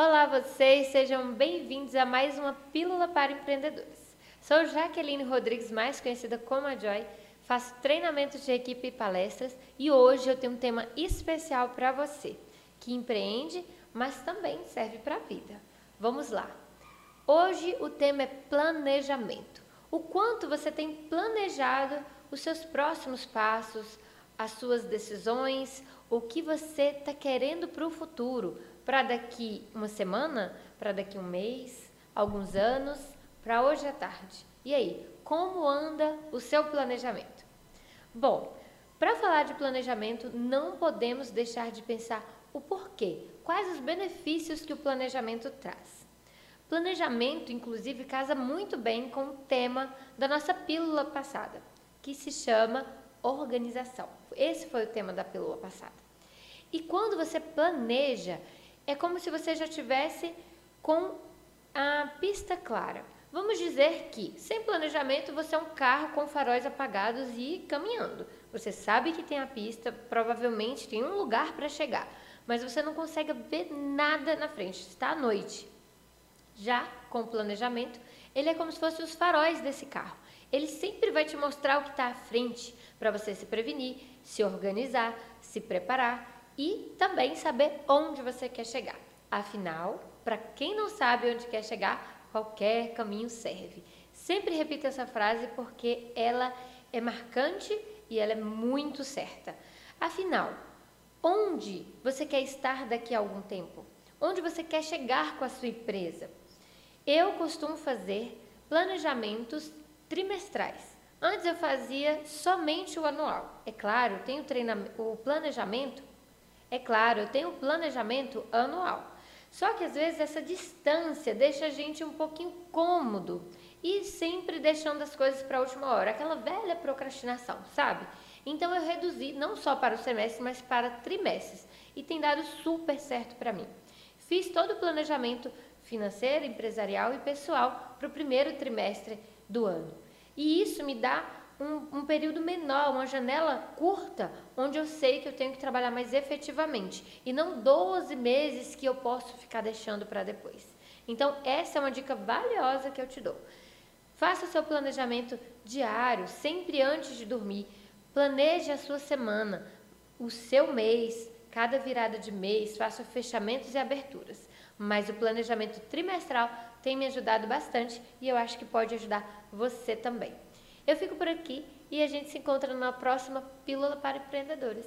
Olá vocês, sejam bem-vindos a mais uma Pílula para Empreendedores. Sou Jaqueline Rodrigues, mais conhecida como a Joy, faço treinamentos de equipe e palestras e hoje eu tenho um tema especial para você, que empreende, mas também serve para a vida. Vamos lá! Hoje o tema é planejamento. O quanto você tem planejado os seus próximos passos, as suas decisões, o que você está querendo para o futuro, para daqui uma semana, para daqui um mês, alguns anos, para hoje à tarde. E aí, como anda o seu planejamento? Bom, para falar de planejamento, não podemos deixar de pensar o porquê, quais os benefícios que o planejamento traz. Planejamento, inclusive, casa muito bem com o tema da nossa pílula passada, que se chama organização. Esse foi o tema da pílula passada. E quando você planeja, é como se você já tivesse com a pista clara. Vamos dizer que, sem planejamento, você é um carro com faróis apagados e caminhando. Você sabe que tem a pista, provavelmente tem um lugar para chegar, mas você não consegue ver nada na frente, está à noite. Já com o planejamento, ele é como se fossem os faróis desse carro. Ele sempre vai te mostrar o que está à frente para você se prevenir, se organizar, se preparar e também saber onde você quer chegar. Afinal, para quem não sabe onde quer chegar, qualquer caminho serve. Sempre repito essa frase porque ela é marcante e ela é muito certa. Afinal, onde você quer estar daqui a algum tempo? Onde você quer chegar com a sua empresa? Eu costumo fazer planejamentos trimestrais. Antes eu fazia somente o anual. É claro, tem o, o planejamento é claro, eu tenho um planejamento anual. Só que às vezes essa distância deixa a gente um pouquinho cômodo e sempre deixando as coisas para a última hora, aquela velha procrastinação, sabe? Então eu reduzi não só para o semestre, mas para trimestres e tem dado super certo para mim. Fiz todo o planejamento financeiro, empresarial e pessoal para o primeiro trimestre do ano. E isso me dá um, um, período menor, uma janela curta, onde eu sei que eu tenho que trabalhar mais efetivamente. E não 12 meses que eu posso ficar deixando para depois. Então, essa é uma dica valiosa que eu te dou. Faça o seu planejamento diário, sempre antes de dormir. Planeje a sua semana, o seu mês, cada virada de mês, faça fechamentos e aberturas. Mas o planejamento trimestral tem me ajudado bastante e eu acho que pode ajudar você também. Eu fico por aqui e a gente se encontra na próxima Pílula para Empreendedores.